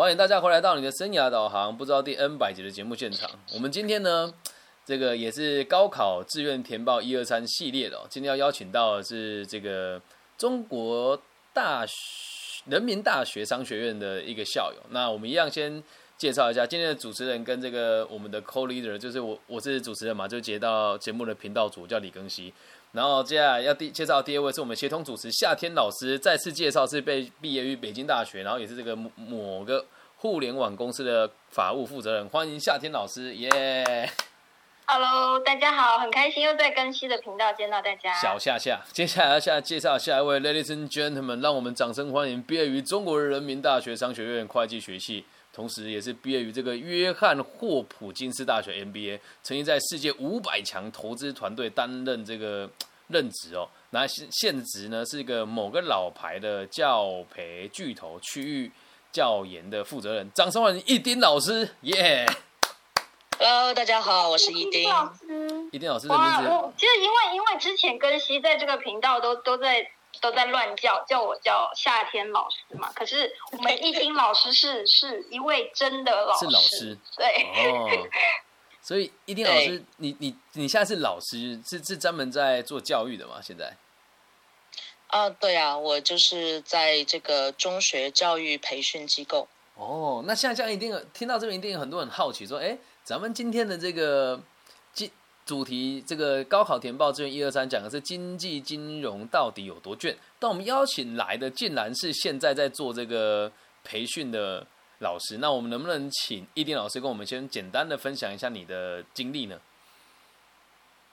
欢迎大家回来到你的生涯导航，不知道第 N 百集的节目现场。我们今天呢，这个也是高考志愿填报一二三系列的哦。今天要邀请到的是这个中国大学人民大学商学院的一个校友。那我们一样先介绍一下今天的主持人跟这个我们的 co leader，就是我我是主持人嘛，就接到节目的频道主叫李庚希。然后接下来要第介绍第二位是我们协同主持夏天老师，再次介绍是被毕业于北京大学，然后也是这个某某个互联网公司的法务负责人，欢迎夏天老师，耶！Hello，大家好，很开心又在更新的频道见到大家。小夏夏，接下来要下介绍下一位，Ladies and Gentlemen，让我们掌声欢迎毕业于中国人民大学商学院会计学系，同时也是毕业于这个约翰霍普金斯大学 MBA，曾经在世界五百强投资团队担任这个任职哦。那现现职呢是一个某个老牌的教培巨头区域教研的负责人，掌声欢迎一丁老师，耶、Hello，大家好，我是一丁。老师，一丁老师的名哇，字？我其实因为因为之前更新在这个频道都都在都在乱叫，叫我叫夏天老师嘛。可是我们一丁老师是是一位真的老师，是老师。对，哦，所以一定老师，你你你现在是老师，是是专门在做教育的吗？现在啊，对啊，我就是在这个中学教育培训机构。哦，那像这样一定听到这边一定有很多人很好奇，说，哎，咱们今天的这个经主题，这个高考填报志愿一二三讲的是经济金融到底有多卷？但我们邀请来的竟然是现在在做这个培训的老师，那我们能不能请易丁老师跟我们先简单的分享一下你的经历呢？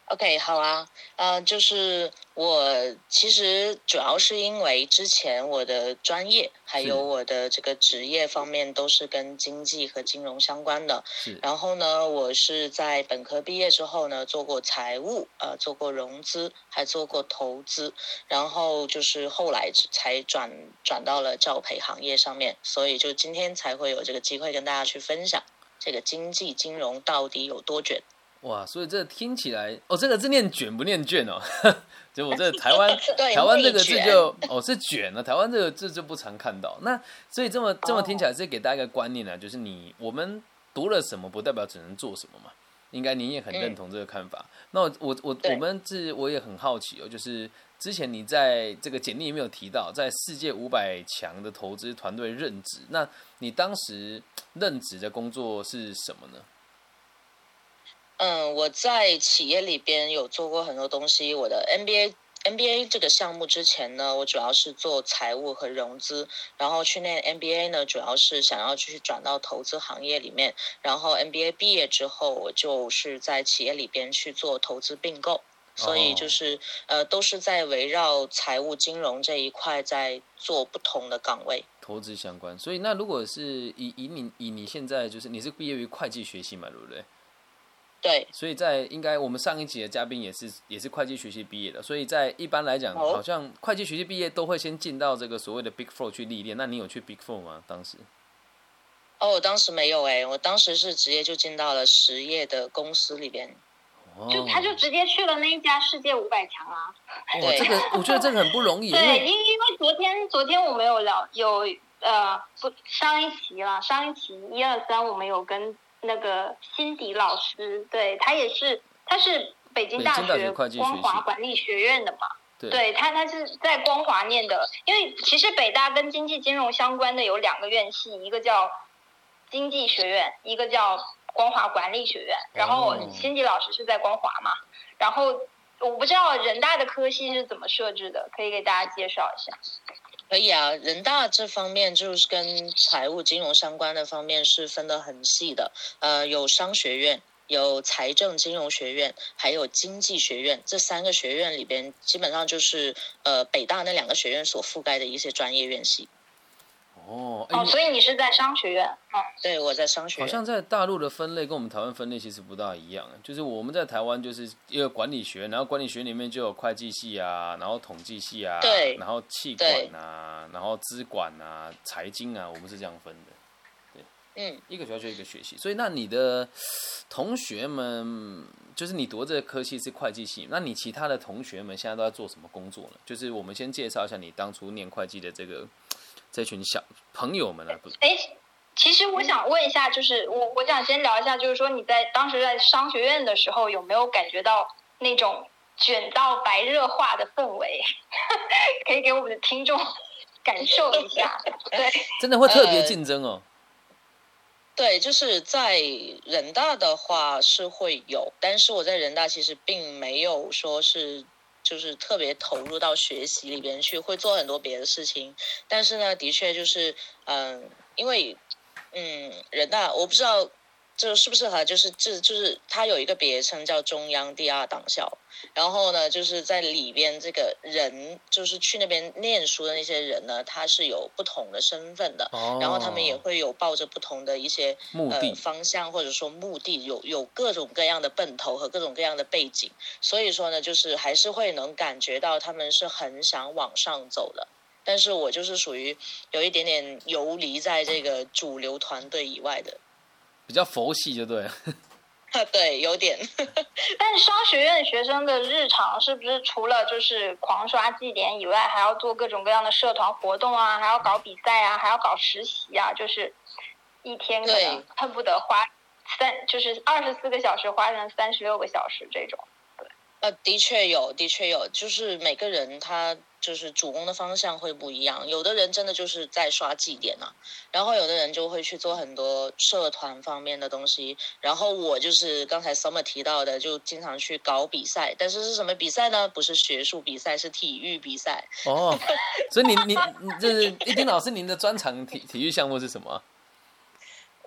OK，好啊，呃，就是我其实主要是因为之前我的专业还有我的这个职业方面都是跟经济和金融相关的。是然后呢，我是在本科毕业之后呢，做过财务，呃，做过融资，还做过投资，然后就是后来才转转到了教培行业上面，所以就今天才会有这个机会跟大家去分享这个经济金融到底有多卷。哇，所以这听起来哦，这个字念卷不念卷哦？就我这台湾 对台湾这个字就哦是卷了，台湾这个字就不常看到。那所以这么这么听起来是给大家一个观念呢，就是你我们读了什么不代表只能做什么嘛。应该您也很认同这个看法。那我我我我们是我也很好奇哦，就是之前你在这个简历里面有提到，在世界五百强的投资团队任职，那你当时任职的工作是什么呢？嗯，我在企业里边有做过很多东西。我的 MBA MBA 这个项目之前呢，我主要是做财务和融资，然后去念 MBA 呢，主要是想要去转到投资行业里面。然后 MBA 毕业之后，我就是在企业里边去做投资并购，所以就是呃，都是在围绕财务金融这一块在做不同的岗位。投资相关，所以那如果是以以你以你现在就是你是毕业于会计学系嘛，对不对？对，所以在应该我们上一集的嘉宾也是也是会计学系毕业的，所以在一般来讲，哦好像会计学系毕业都会先进到这个所谓的 Big Four 去历练。那你有去 Big Four 吗？当时？哦，我当时没有诶，我当时是直接就进到了实业的公司里边。哦，就他就直接去了那一家世界五百强啊。哇，对这个我觉得这个很不容易，因对，为因因为昨天昨天我们有聊有呃不上一期了，上一期一二三我们有跟那个辛迪老师，对他也是他是北京大学光华管理学院的嘛。对对他，他是在光华念的，因为其实北大跟经济金融相关的有两个院系，一个叫经济学院，一个叫光华管理学院。然后哦辛迪老师是在光华嘛，然后我不知道人大的科系是怎么设置的，可以给大家介绍一下。可以啊，人大这方面就是跟财务金融相关的方面是分得很细的，呃，有商学院。有财政金融学院，还有经济学院，这三个学院里边，基本上就是呃北大那两个学院所覆盖的一些专业院系。哦，哎哦，所以你是在商学院，嗯，对，我在商学院。好像在大陆的分类跟我们台湾分类其实不大一样，就是我们在台湾就是一个管理学，然后管理学里面就有会计系啊，然后统计系啊，对然后气管啊，然后资管啊，财经啊，我们是这样分的。嗯，一个学校就一个学习，所以那你的同学们，就是你读这个科系是会计系，那你其他的同学们现在都在做什么工作呢？就是我们先介绍一下你当初念会计的这个这群小朋友们啊，不是？哎，其实我想问一下，就是我我想先聊一下，就是说你在当时在商学院的时候，有没有感觉到那种卷到白热化的氛围？可以给我们的听众 感受一下。对，真的会特别竞争哦。对，就是在人大的话是会有，但是我在人大其实并没有说是就是特别投入到学习里边去，会做很多别的事情。但是呢，的确就是嗯，因为。嗯，人呐我不知道这是不适合，就是这就是它有一个别称叫中央第二党校，然后呢，就是在里边这个人就是去那边念书的那些人呢，他是有不同的身份的，然后他们也会有抱着不同的一些目的方向或者说目的，有有各种各样的奔头和各种各样的背景，所以说呢，就是还是会能感觉到他们是很想往上走的。但是我就是属于有一点点游离在这个主流团队以外的，比较佛系就对了。对，有点。但是商学院学生的日常是不是除了就是狂刷绩点以外，还要做各种各样的社团活动啊，还要搞比赛啊，还要搞实习啊？就是一天可能恨不得花三，就是二十四个小时花成三十六个小时这种。的确有，的确有，就是每个人他。就是主攻的方向会不一样，有的人真的就是在刷绩点啊，然后有的人就会去做很多社团方面的东西，然后我就是刚才 Summer 提到的，就经常去搞比赛，但是是什么比赛呢？不是学术比赛，是体育比赛。哦，所以您您就是一丁老师，您的专长体体育项目是什么？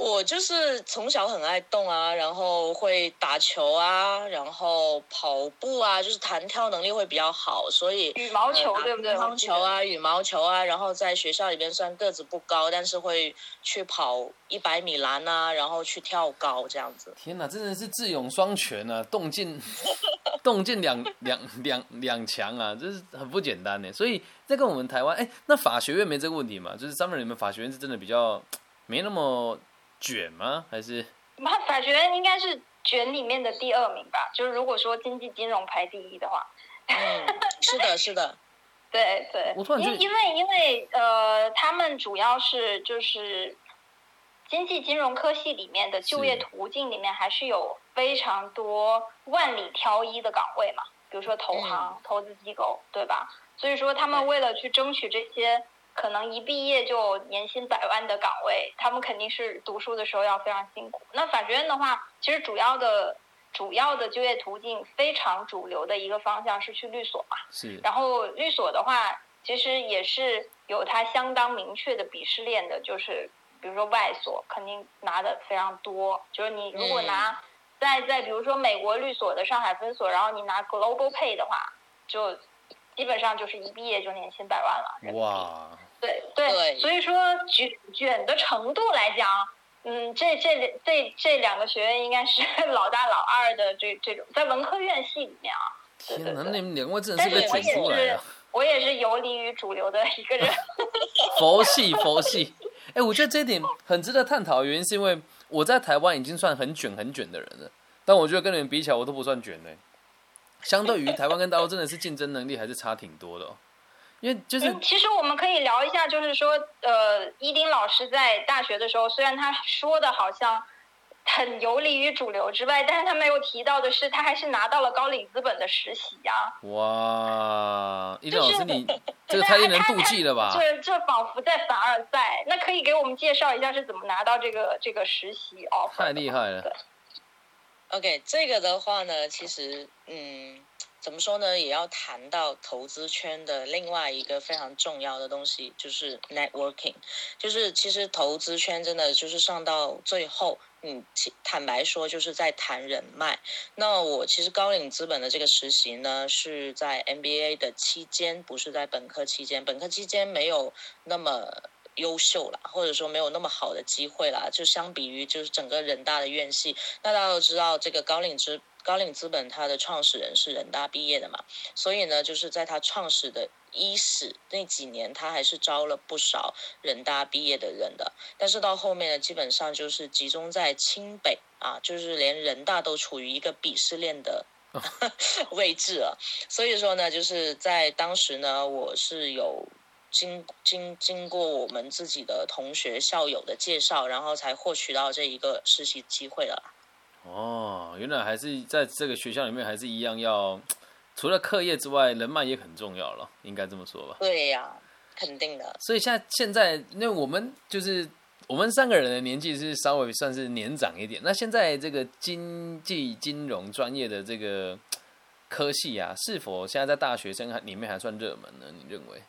我就是从小很爱动啊，然后会打球啊，然后跑步啊，就是弹跳能力会比较好，所以羽毛球对不对？乒乓球啊，羽毛球啊，然后在学校里边虽然个子不高，但是会去跑一百米栏啊，然后去跳高这样子。天哪，真的是智勇双全啊，动静 动静两两两两强啊，这是很不简单呢。所以在跟我们台湾，哎，那法学院没这个问题嘛？就是 Summer 你们法学院是真的比较没那么。卷吗？还是？法学院应该是卷里面的第二名吧。就是如果说经济金融排第一的话，嗯，是的，是的，对对。因因为因为呃，他们主要是就是经济金融科系里面的就业途径里面还是有非常多万里挑一的岗位嘛，比如说投行、投资机构，对吧？所以说他们为了去争取这些。可能一毕业就年薪百万的岗位，他们肯定是读书的时候要非常辛苦。那法学院的话，其实主要的、主要的就业途径非常主流的一个方向是去律所嘛。是。然后律所的话，其实也是有它相当明确的鄙视链的，就是比如说外所肯定拿的非常多。就是你如果拿在在比如说美国律所的上海分所，然后你拿 Global Pay 的话，就基本上就是一毕业就年薪百万了。哇。对对，所以说卷卷的程度来讲，嗯，这这这这两个学院应该是 老大老二的这这种，在文科院系里面啊。天哪，那你们两位真的是被卷出来了。我也是游离于主流的一个人。佛系佛系，哎，我觉得这一点很值得探讨，原因是因为我在台湾已经算很卷很卷的人了，但我觉得跟你们比起来，我都不算卷呢。相对于台湾跟大陆，真的是竞争能力还是差挺多的。因为就是，其实我们可以聊一下，就是说，呃，伊丁老师在大学的时候，虽然他说的好像很游离于主流之外，但是他没有提到的是，他还是拿到了高瓴资本的实习呀。哇，伊丁老师，你 这个太令人妒忌了吧？这这仿佛在凡尔赛。那可以给我们介绍一下是怎么拿到这个这个实习哦？太厉害了。OK，这个的话呢，其实嗯。怎么说呢？也要谈到投资圈的另外一个非常重要的东西，就是 networking。就是其实投资圈真的就是上到最后，嗯，坦白说就是在谈人脉。那我其实高瓴资本的这个实习呢，是在 MBA 的期间，不是在本科期间。本科期间没有那么优秀了，或者说没有那么好的机会了。就相比于就是整个人大的院系，那大家都知道这个高瓴资。高瓴资本，它的创始人是人大毕业的嘛，所以呢，就是在他创始的伊始那几年，他还是招了不少人大毕业的人的。但是到后面呢，基本上就是集中在清北啊，就是连人大都处于一个鄙视链的 位置了。所以说呢，就是在当时呢，我是有经经经过我们自己的同学校友的介绍，然后才获取到这一个实习机会了。哦，原来还是在这个学校里面还是一样要，除了课业之外，人脉也很重要了，应该这么说吧？对呀，肯定的。所以现在现在，那我们就是我们三个人的年纪是稍微算是年长一点，那现在这个经济金融专业的这个科系啊，是否现在在大学生里面还算热门呢？你认为？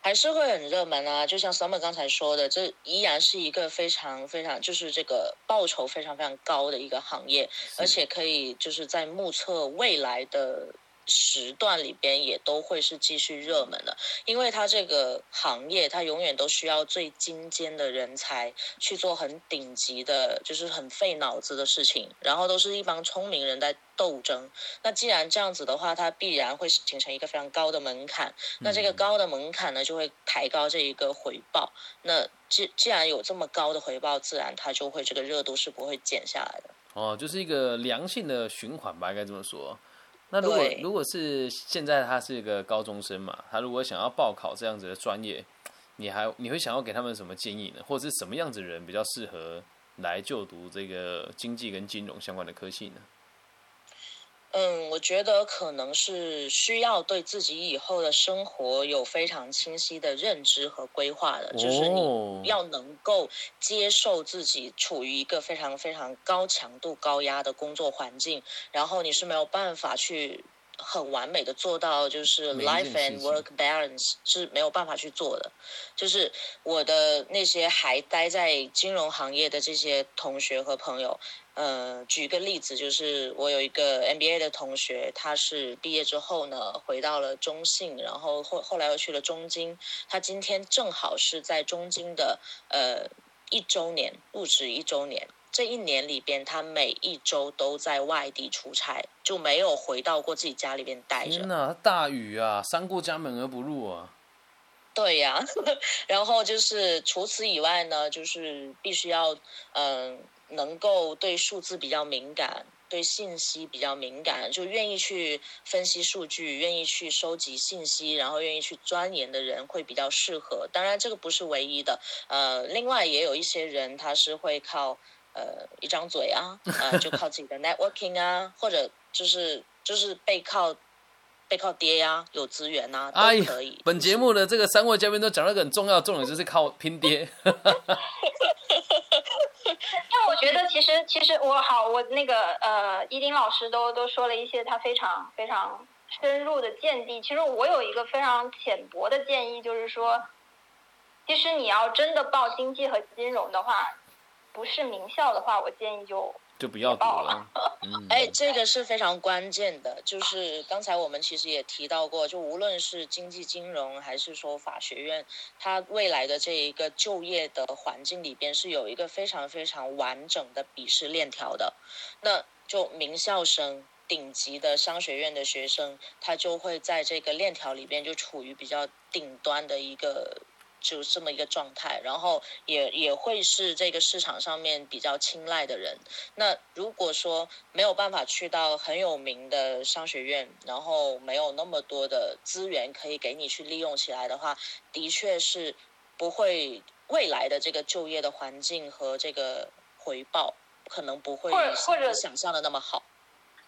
还是会很热门啊，就像 Summer 刚才说的，这依然是一个非常非常就是这个报酬非常非常高的一个行业，而且可以就是在目测未来的。时段里边也都会是继续热门的，因为它这个行业，它永远都需要最精尖的人才去做很顶级的，就是很费脑子的事情，然后都是一帮聪明人在斗争。那既然这样子的话，它必然会形成一个非常高的门槛。那这个高的门槛呢，就会抬高这一个回报。那既既然有这么高的回报，自然它就会这个热度是不会减下来的。哦，就是一个良性的循环吧，应该这么说。那如果如果是现在他是一个高中生嘛，他如果想要报考这样子的专业，你还你会想要给他们什么建议呢？或者是什么样子人比较适合来就读这个经济跟金融相关的科系呢？嗯，我觉得可能是需要对自己以后的生活有非常清晰的认知和规划的，就是你要能够接受自己处于一个非常非常高强度、高压的工作环境，然后你是没有办法去。很完美的做到就是 life and work balance 是没有办法去做的，就是我的那些还待在金融行业的这些同学和朋友，呃，举个例子，就是我有一个 MBA 的同学，他是毕业之后呢，回到了中信，然后后后来又去了中金，他今天正好是在中金的呃一周年入职一周年。这一年里边，他每一周都在外地出差，就没有回到过自己家里边待着。天哪，大雨啊，三过家门而不入啊！对呀，然后就是除此以外呢，就是必须要嗯，能够对数字比较敏感，对信息比较敏感，就愿意去分析数据，愿意去收集信息，然后愿意去钻研的人会比较适合。当然，这个不是唯一的，呃，另外也有一些人他是会靠。呃，一张嘴啊，呃，就靠自己的 networking 啊，或者就是就是背靠背靠爹呀，有资源呐，都可以。本节目的这个三位嘉宾都讲了一个很重要的重点，就是靠拼爹。觉得，其实其实我好，我那个呃，伊丁老师都都说了一些他非常非常深入的见地。其实我有一个非常浅薄的建议，就是说，其实你要真的报经济和金融的话。不是名校的话，我建议就就不要读了。哎，这个是非常关键的，就是刚才我们其实也提到过，就无论是经济金融还是说法学院，它未来的这一个就业的环境里边是有一个非常非常完整的笔试链条的。那就名校生、顶级的商学院的学生，他就会在这个链条里边就处于比较顶端的一个。就这么一个状态，然后也也会是这个市场上面比较青睐的人。那如果说没有办法去到很有名的商学院，然后没有那么多的资源可以给你去利用起来的话，的确是不会未来的这个就业的环境和这个回报可能不会或者想象的那么好。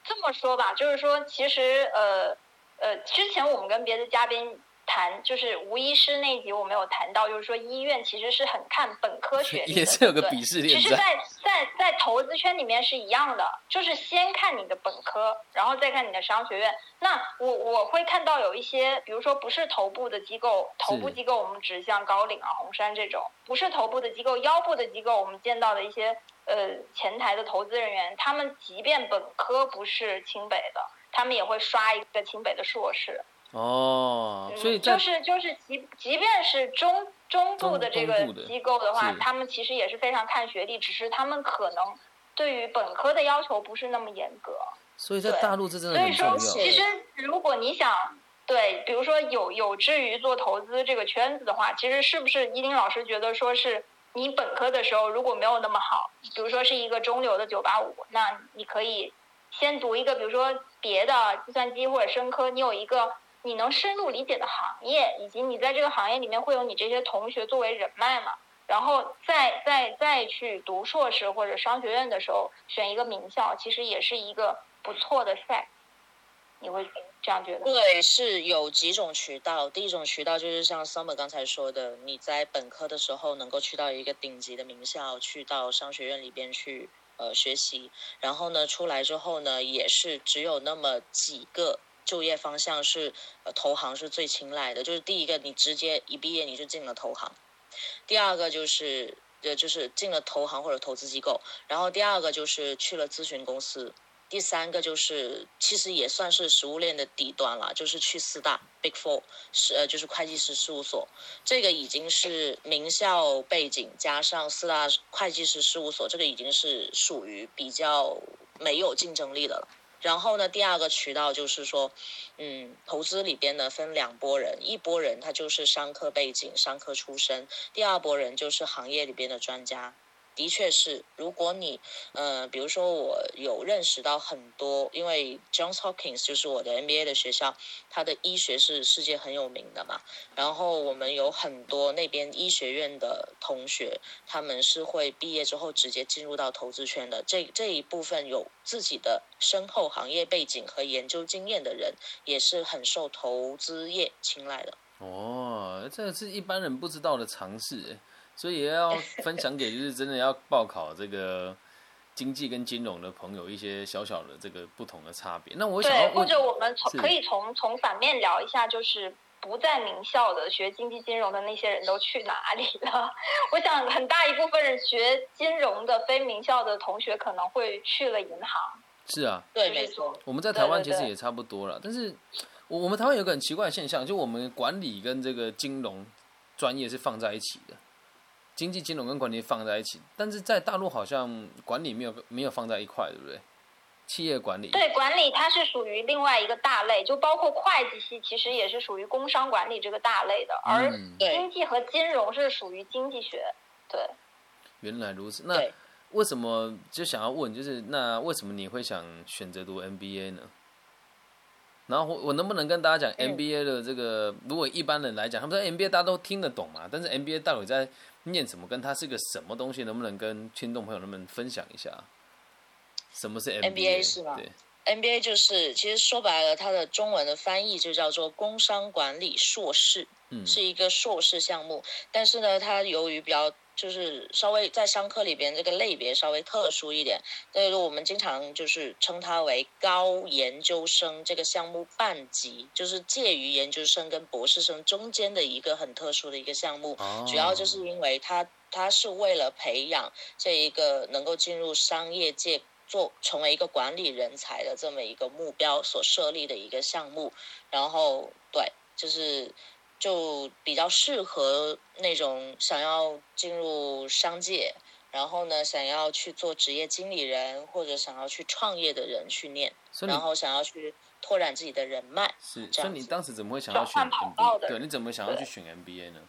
这么说吧，就是说，其实呃呃，之前我们跟别的嘉宾。谈就是吴医师那集我没有谈到，就是说医院其实是很看本科 学历的，也是有个鄙视链。其实，在在在投资圈里面是一样的，就是先看你的本科，然后再看你的商学院。那我我会看到有一些，比如说不是头部的机构，头部机构我们指向高瓴啊、红杉这种，不是头部的机构，腰部的机构，我们见到的一些呃前台的投资人员，他们即便本科不是清北的，他们也会刷一个清北的硕士。哦，所以就是就是即即便是中中部的这个机构的话，他们其实也是非常看学历，只是他们可能对于本科的要求不是那么严格。所以在大陆这真的很重要。所以说，其实如果你想对，比如说有有志于做投资这个圈子的话，其实是不是伊丁老师觉得说是你本科的时候如果没有那么好，比如说是一个中流的九八五，那你可以先读一个，比如说别的计算机或者生科，你有一个。你能深入理解的行业，以及你在这个行业里面会有你这些同学作为人脉嘛。然后再再再去读硕士或者商学院的时候，选一个名校，其实也是一个不错的赛。你会这样觉得？对，是有几种渠道。第一种渠道就是像 Summer 刚才说的，你在本科的时候能够去到一个顶级的名校，去到商学院里边去呃学习。然后呢，出来之后呢，也是只有那么几个就业方向是呃投行是最青睐的。就是第一个，你直接一毕业你就进了投行；第二个就是呃就是进了投行或者投资机构；然后第二个就是去了咨询公司。第三个就是，其实也算是食物链的底端了，就是去四大 Big Four，是呃，就是会计师事务所，这个已经是名校背景加上四大会计师事务所，这个已经是属于比较没有竞争力的了。然后呢，第二个渠道就是说，嗯，投资里边呢分两拨人，一拨人他就是商科背景、商科出身，第二拨人就是行业里边的专家。的确是，如果你，呃，比如说我有认识到很多，因为 Johns Hopkins 就是我的 MBA 的学校，它的医学是世界很有名的嘛。然后我们有很多那边医学院的同学，他们是会毕业之后直接进入到投资圈的。这这一部分有自己的深厚行业背景和研究经验的人，也是很受投资业青睐的。哦，这是一般人不知道的常识。所以也要分享给就是真的要报考这个经济跟金融的朋友一些小小的这个不同的差别。那我想对，或者我们从可以从从反面聊一下，就是不在名校的学经济金融的那些人都去哪里了？我想很大一部分人学金融的非名校的同学可能会去了银行。是啊，对，没错。我们在台湾其实也差不多了，但是我我们台湾有个很奇怪的现象，就我们管理跟这个金融专业是放在一起的。经济金融跟管理放在一起，但是在大陆好像管理没有没有放在一块，对不对？企业管理对管理它是属于另外一个大类，就包括会计系其实也是属于工商管理这个大类的，而经济和金融是属于经济学。对，原来如此。那为什么就想要问，就是那为什么你会想选择读 MBA 呢？然后我我能不能跟大家讲 MBA 的这个？如果一般人来讲，他们说 MBA 大家都听得懂嘛，但是 MBA 到底在念什么？跟它是个什么东西？能不能跟听众朋友们分享一下？什么是 MBA 是吗？对，MBA 就是其实说白了，它的中文的翻译就叫做工商管理硕士，嗯，是一个硕士项目。但是呢，它由于比较就是稍微在商科里边这个类别稍微特殊一点，所以说我们经常就是称它为高研究生这个项目半级，就是介于研究生跟博士生中间的一个很特殊的一个项目。主要就是因为它它是为了培养这一个能够进入商业界做成为一个管理人才的这么一个目标所设立的一个项目。然后对，就是。就比较适合那种想要进入商界，然后呢，想要去做职业经理人或者想要去创业的人去念，然后想要去拓展自己的人脉。是，所以你当时怎么会想要选 MBA？对，你怎么想要去选 MBA 呢？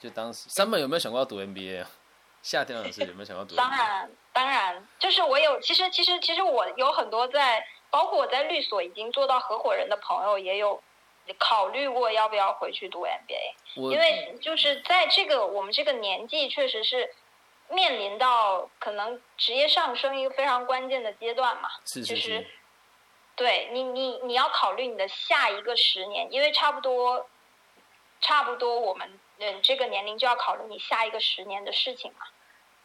就当时，三本有没有想过要读 MBA 啊？夏天老师有没有想要读？当然，当然，就是我有，其实，其实，其实我有很多在，包括我在律所已经做到合伙人的朋友也有。考虑过要不要回去读 MBA，因为就是在这个我们这个年纪，确实是面临到可能职业上升一个非常关键的阶段嘛。是是是。对你，你你要考虑你的下一个十年，因为差不多，差不多我们嗯这个年龄就要考虑你下一个十年的事情嘛。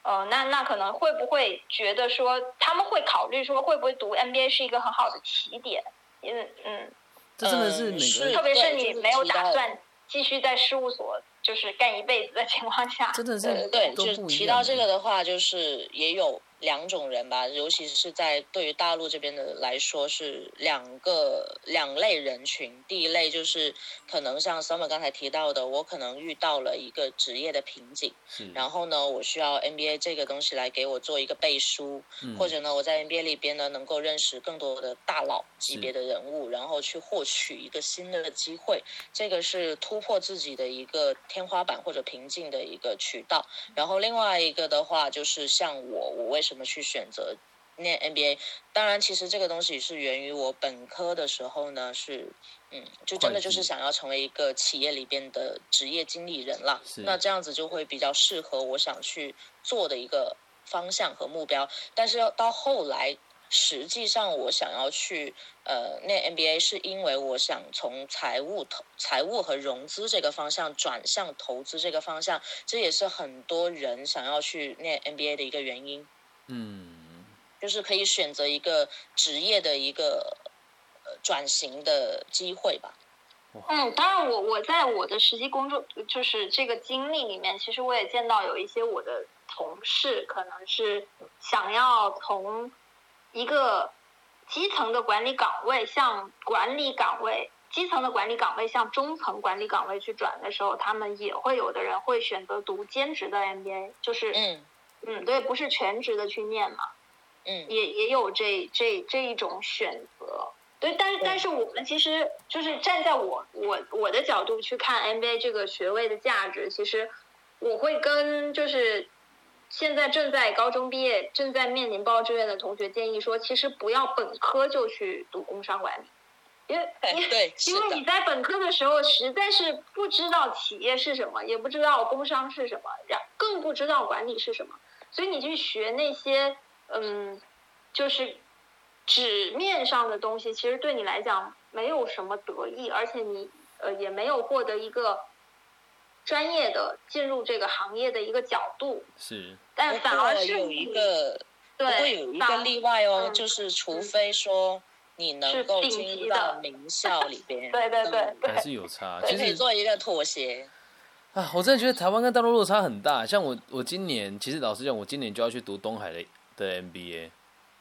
呃，那那可能会不会觉得说他们会考虑说会不会读 MBA 是一个很好的起点？因为嗯。这真的是每个，特别是你没有打算继续在事务所就是干一辈子的情况下，真的是对，就是提到这个的话，就是也有。两种人吧，尤其是在对于大陆这边的来说是两个两类人群。第一类就是可能像 Summer 刚才提到的，我可能遇到了一个职业的瓶颈，然后呢，我需要 NBA 这个东西来给我做一个背书，或者呢，我在 NBA 里边呢能够认识更多的大佬级别的人物，然后去获取一个新的机会，这个是突破自己的一个天花板或者瓶颈的一个渠道。然后另外一个的话就是像我，我为什么？怎么去选择念 MBA。当然，其实这个东西是源于我本科的时候呢，是嗯，就真的就是想要成为一个企业里边的职业经理人了。那这样子就会比较适合我想去做的一个方向和目标。但是要到后来。实际上，我想要去呃念 MBA，是因为我想从财务投、财务和融资这个方向转向投资这个方向，这也是很多人想要去念 MBA 的一个原因。嗯，就是可以选择一个职业的一个呃转型的机会吧。嗯，当然，我我在我的实际工作就是这个经历里面，其实我也见到有一些我的同事可能是想要从。一个基层的管理岗位向管理岗位，基层的管理岗位向中层管理岗位去转的时候，他们也会有的人会选择读兼职的 MBA，就是嗯嗯，对，不是全职的去念嘛，嗯，也也有这这这一种选择，对，但是但是我们其实就是站在我我我的角度去看 MBA 这个学位的价值，其实我会跟就是。现在正在高中毕业、正在面临报志愿的同学建议说，其实不要本科就去读工商管理，因为因为因为你在本科的时候实在是不知道企业是什么，也不知道工商是什么，然更不知道管理是什么，所以你去学那些嗯，就是纸面上的东西，其实对你来讲没有什么得益，而且你呃也没有获得一个。专业的进入这个行业的一个角度是，但反而是有一个，对，会有一个例外哦，就是除非说你能够进入到名校里 边，对对对，还是有差，其实可以做一个妥协。啊，我真的觉得台湾跟大陆落差很大。像我，我今年其实老实讲，我今年就要去读东海的的 MBA，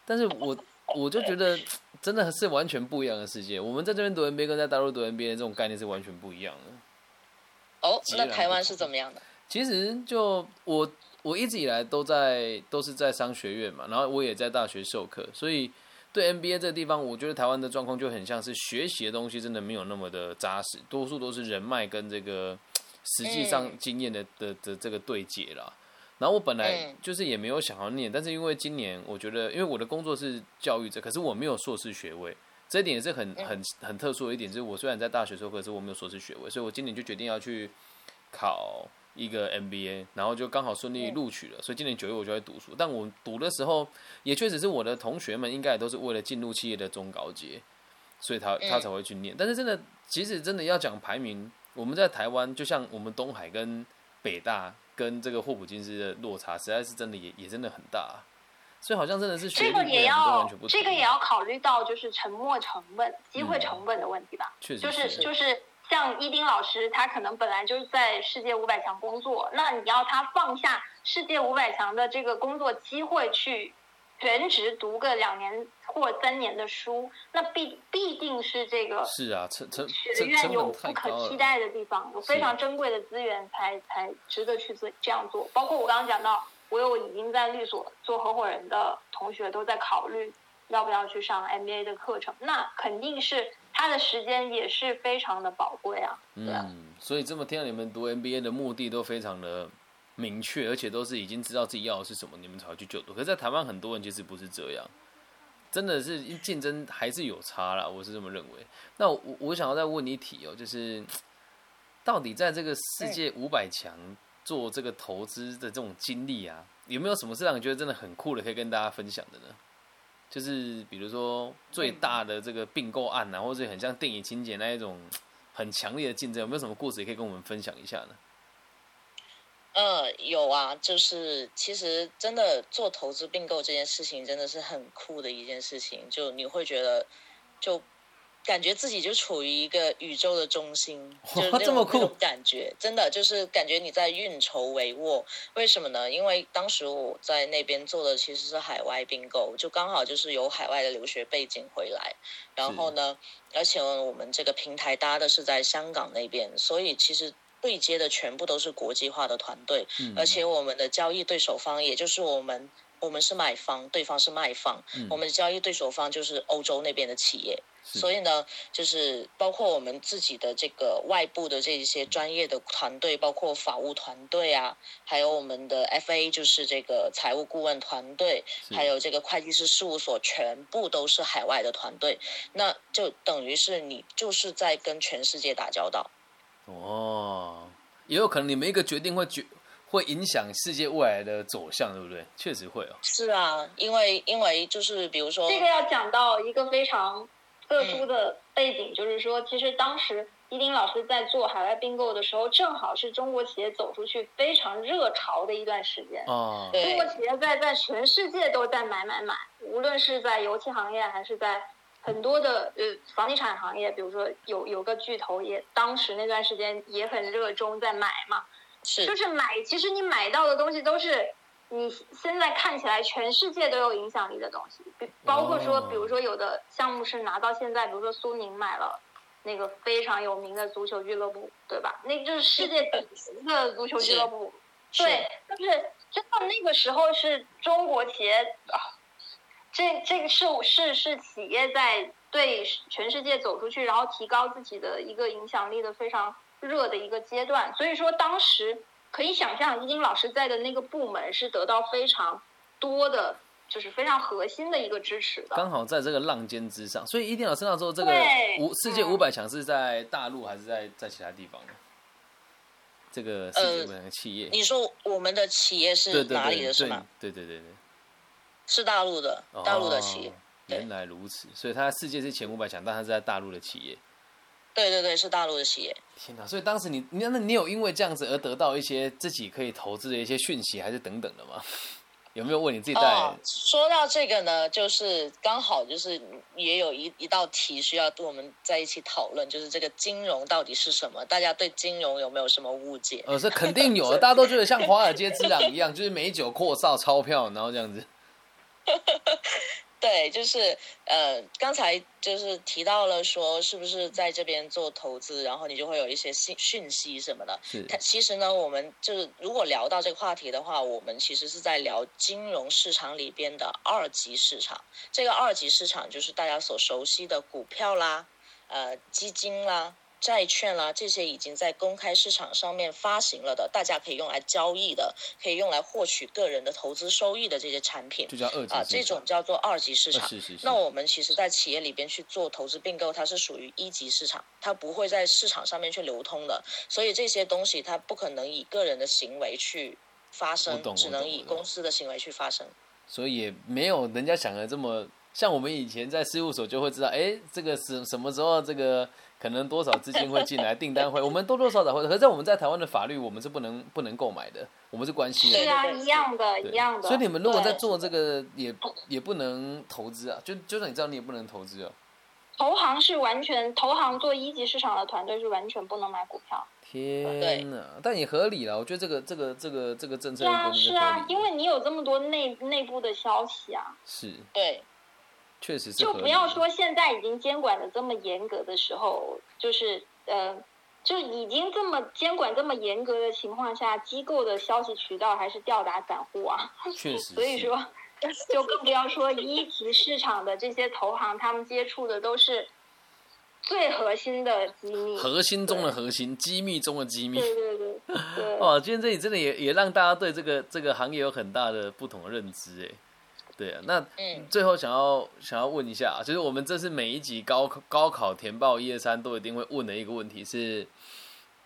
但是我我就觉得真的是完全不一样的世界。我们在这边读 MBA 跟在大陆读 MBA 这种概念是完全不一样的。哦，那台湾是怎么样的？其实就我我一直以来都在都是在商学院嘛，然后我也在大学授课，所以对 MBA 这个地方，我觉得台湾的状况就很像是学习的东西真的没有那么的扎实，多数都是人脉跟这个实际上经验的的的这个对接啦。然后我本来就是也没有想要念，但是因为今年我觉得，因为我的工作是教育者，可是我没有硕士学位。这一点也是很很很特殊的一点，就是我虽然在大学授课，可是我没有硕士学位，所以我今年就决定要去考一个 MBA，然后就刚好顺利录取了。所以今年九月我就会读书，但我读的时候也确实是我的同学们应该也都是为了进入企业的中高阶，所以他他才会去念。但是真的，其实真的要讲排名，我们在台湾就像我们东海跟北大跟这个霍普金斯的落差，实在是真的也也真的很大。所以好像真的是这个也要这个也要考虑到就是沉没成本、机会成本的问题吧。确实，就是就是像伊丁老师，他可能本来就是在世界五百强工作，那你要他放下世界五百强的这个工作机会去全职读个两年或三年的书，那必必定是这个是啊，成成学院有不可替代的地方，有非常珍贵的资源，才才值得去做这样做。包括我刚刚讲到。我有已经在律所做合伙人的同学都在考虑要不要去上 MBA 的课程，那肯定是他的时间也是非常的宝贵啊。嗯，所以这么听你们读 MBA 的目的都非常的明确，而且都是已经知道自己要的是什么，你们才会去就读。可是，在台湾很多人其实不是这样，真的是竞争还是有差啦，我是这么认为。那我我想要再问你一题哦，就是到底在这个世界五百强？做这个投资的这种经历啊，有没有什么是让你觉得真的很酷的，可以跟大家分享的呢？就是比如说最大的这个并购案啊，或者很像电影情节那一种很强烈的竞争，有没有什么故事也可以跟我们分享一下呢？呃，有啊，就是其实真的做投资并购这件事情，真的是很酷的一件事情，就你会觉得就。感觉自己就处于一个宇宙的中心，就是 那种那种感觉，真的就是感觉你在运筹帷幄。为什么呢？因为当时我在那边做的其实是海外并购，就刚好就是有海外的留学背景回来。然后呢，而且我们这个平台搭的是在香港那边，所以其实对接的全部都是国际化的团队。而且我们的交易对手方，也就是我们，我们是买方，对方是卖方。我们的交易对手方就是欧洲那边的企业。所以呢，就是包括我们自己的这个外部的这一些专业的团队，包括法务团队啊，还有我们的 FA，就是这个财务顾问团队，还有这个会计师事务所，全部都是海外的团队，那就等于是你就是在跟全世界打交道。哦，也有可能你们一个决定会决会影响世界未来的走向，对不对？确实会哦。是啊，因为因为就是比如说，这个要讲到一个非常。特殊的背景就是说，其实当时伊丁老师在做海外并购的时候，正好是中国企业走出去非常热潮的一段时间。哦，中国企业在在全世界都在买买买，无论是在油气行业，还是在很多的呃房地产行业，比如说有有个巨头也当时那段时间也很热衷在买嘛。是，就是买，其实你买到的东西都是。你现在看起来全世界都有影响力的东西，比包括说，比如说有的项目是拿到现在，比如说苏宁买了那个非常有名的足球俱乐部，对吧？那就是世界顶级的足球俱乐部。对，就是真的那个时候是中国企业啊，这这个是是是企业在对全世界走出去，然后提高自己的一个影响力的非常热的一个阶段。所以说当时。可以想象，伊丁老师在的那个部门是得到非常多的，就是非常核心的一个支持的。刚好在这个浪尖之上，所以伊丁老师那时候这个五世界五百强是在大陆还是在在其他地方呢？这个世界五百强企业，你说我们的企业是哪里的？是吗？对对对对，是大陆的，大陆的企业。原来如此，所以它世界是前五百强，但它是在大陆的企业。对对对，是大陆的企业。天哪！所以当时你，那那你有因为这样子而得到一些自己可以投资的一些讯息，还是等等的吗？有没有问你自己带？说到这个呢，就是刚好就是也有一一道题需要跟我们在一起讨论，就是这个金融到底是什么？大家对金融有没有什么误解？呃，这肯定有，大家都觉得像华尔街之狼一样，就是美酒阔少钞票，然后这样子。对，就是呃，刚才就是提到了说，是不是在这边做投资，然后你就会有一些信讯息什么的。是。其实呢，我们就是如果聊到这个话题的话，我们其实是在聊金融市场里边的二级市场。这个二级市场就是大家所熟悉的股票啦，呃，基金啦。债券啦，这些已经在公开市场上面发行了的，大家可以用来交易的，可以用来获取个人的投资收益的这些产品，就叫二级啊，这种叫做二级市场。是是是。那我们其实，在企业里边去做投资并购，它是属于一级市场，它不会在市场上面去流通的，所以这些东西它不可能以个人的行为去发生，只能以公司的行为去发生。所以也没有人家想的这么像我们以前在事务所就会知道，哎，这个是什么时候这个。可能多少资金会进来，订单会，我们多多少少会。可是，在我们在台湾的法律，我们是不能不能购买的，我们是关系的。是啊，一样的，一样的。所以你们如果在做这个，也也不能投资啊。就就算你知道，你也不能投资啊。投行是完全，投行做一级市场的团队是完全不能买股票。天呐，但也合理了。我觉得这个这个这个这个政策是啊是啊，因为你有这么多内内部的消息啊。是。对。确实是，就不要说现在已经监管的这么严格的时候，就是呃，就已经这么监管这么严格的情况下，机构的消息渠道还是吊打散户啊。确实，所以说，就更不要说一级市场的这些投行，他们接触的都是最核心的机密，核心中的核心，机密中的机密。对对对。哇，今天这里真的也也让大家对这个这个行业有很大的不同的认知，哎。对啊，那最后想要想要问一下，就是我们这是每一集高高考填报一二三都一定会问的一个问题是，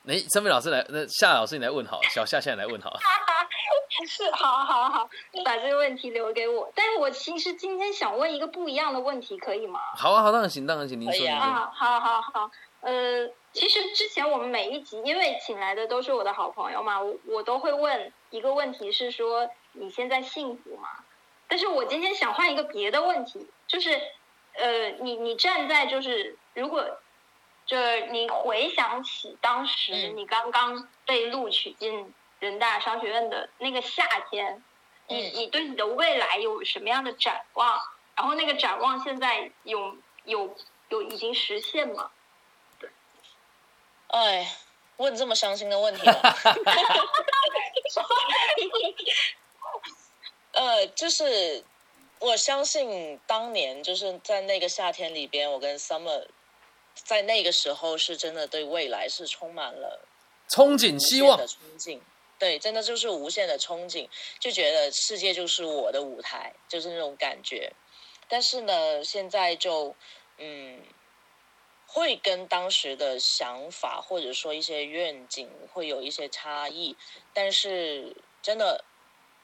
哎，三位老师来，那夏老师你来问好，小夏现在来问好，是，好好好，把这个问题留给我，但是我其实今天想问一个不一样的问题，可以吗？好啊，好，当然行，当然行，您说啊，好好好，呃，其实之前我们每一集因为请来的都是我的好朋友嘛，我我都会问一个问题是说，你现在幸福吗？但是我今天想换一个别的问题，就是，呃，你你站在就是，如果，就是你回想起当时你刚刚被录取进人大商学院的那个夏天，你你对你的未来有什么样的展望？然后那个展望现在有有有已经实现吗？对。哎，问这么伤心的问题。呃，就是我相信当年就是在那个夏天里边，我跟 Summer 在那个时候是真的对未来是充满了憧憬、希望的憧憬。对，真的就是无限的憧憬，就觉得世界就是我的舞台，就是那种感觉。但是呢，现在就嗯，会跟当时的想法或者说一些愿景会有一些差异。但是真的，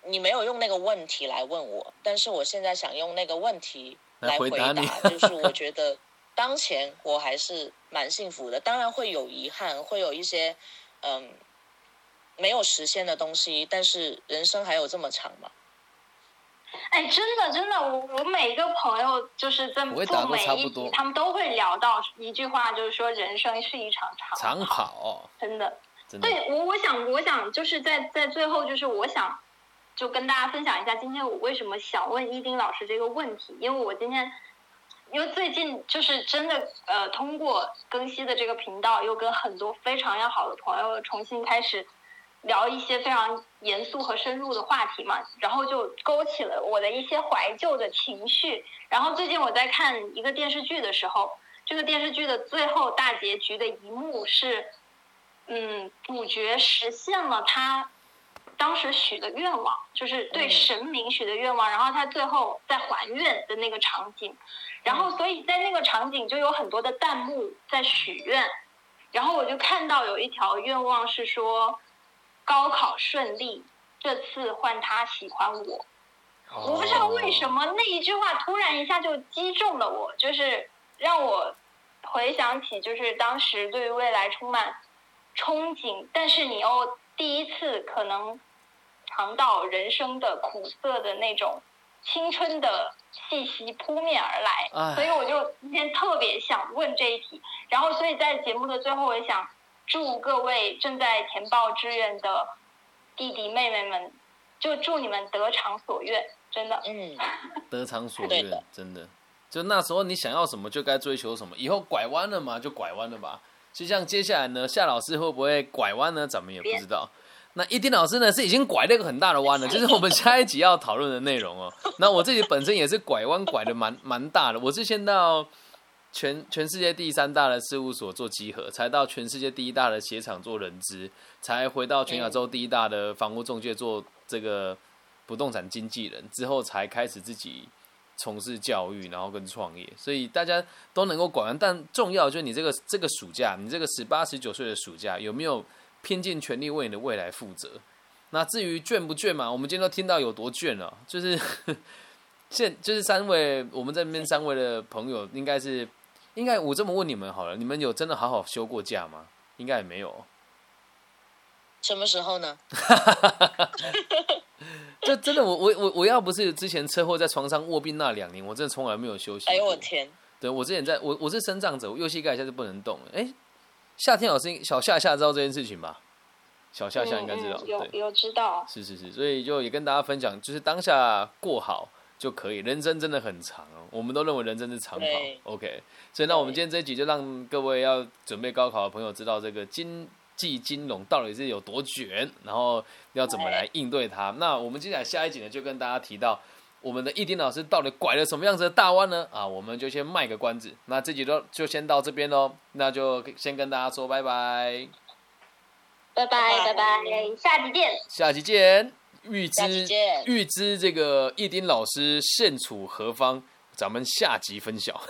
你没有用那个问题来问我，但是我现在想用那个问题来回答，就是我 觉得当前我还是蛮幸福的。当然会有遗憾，会有一些嗯。没有实现的东西，但是人生还有这么长嘛？哎，真的真的，我我每一个朋友就是在做每一集，他们都会聊到一句话，就是说人生是一场长长跑。真的，对我我想我想就是在在最后，就是我想就跟大家分享一下，今天我为什么想问伊丁老师这个问题，因为我今天因为最近就是真的呃，通过更新的这个频道，又跟很多非常要好的朋友重新开始。聊一些非常严肃和深入的话题嘛，然后就勾起了我的一些怀旧的情绪。然后最近我在看一个电视剧的时候，这个电视剧的最后大结局的一幕是，嗯，主角实现了他当时许的愿望，就是对神明许的愿望。然后他最后在还愿的那个场景，然后所以在那个场景就有很多的弹幕在许愿，然后我就看到有一条愿望是说。高考顺利，这次换他喜欢我。我不知道为什么那一句话突然一下就击中了我，就是让我回想起就是当时对于未来充满憧憬，但是你又第一次可能尝到人生的苦涩的那种青春的气息扑面而来。所以我就今天特别想问这一题，然后所以在节目的最后，我也想。祝各位正在填报志愿的弟弟妹妹们，就祝你们得偿所愿，真的。嗯，得偿所愿，真的。就那时候你想要什么就该追求什么，以后拐弯了嘛就拐弯了吧。就像接下来呢，夏老师会不会拐弯呢？咱们也不知道。那一丁老师呢是已经拐了一个很大的弯了，就是我们下一集要讨论的内容哦。那我自己本身也是拐弯拐的蛮蛮大的，我是先到。全全世界第三大的事务所做集合，才到全世界第一大的鞋厂做人资，才回到全亚洲第一大的房屋中介做这个不动产经纪人，之后才开始自己从事教育，然后跟创业。所以大家都能够管完，但重要就是你这个这个暑假，你这个十八十九岁的暑假有没有拼尽全力为你的未来负责？那至于倦不倦嘛，我们今天都听到有多倦了，就是现就是三位我们这边三位的朋友应该是。应该我这么问你们好了，你们有真的好好休过假吗？应该也没有。什么时候呢？就真的，我我我我要不是之前车祸在床上卧病那两年，我真的从来没有休息。哎呦我天！对我之前在我我是生长者，我右膝盖现在是不能动了。哎，夏天老师小夏夏知道这件事情吧？小夏夏应该知道，有有知道。是是是，所以就也跟大家分享，就是当下过好。就可以，人生真的很长哦。我们都认为人生是长跑，OK。所以那我们今天这一集就让各位要准备高考的朋友知道这个经济金融到底是有多卷，然后要怎么来应对它。那我们接下来下一集呢，就跟大家提到我们的易丁老师到底拐了什么样子的大弯呢？啊，我们就先卖个关子。那这集都就先到这边喽，那就先跟大家说拜拜，拜拜拜拜，下集见，下集见。预知预知这个易丁老师现处何方？咱们下集分晓。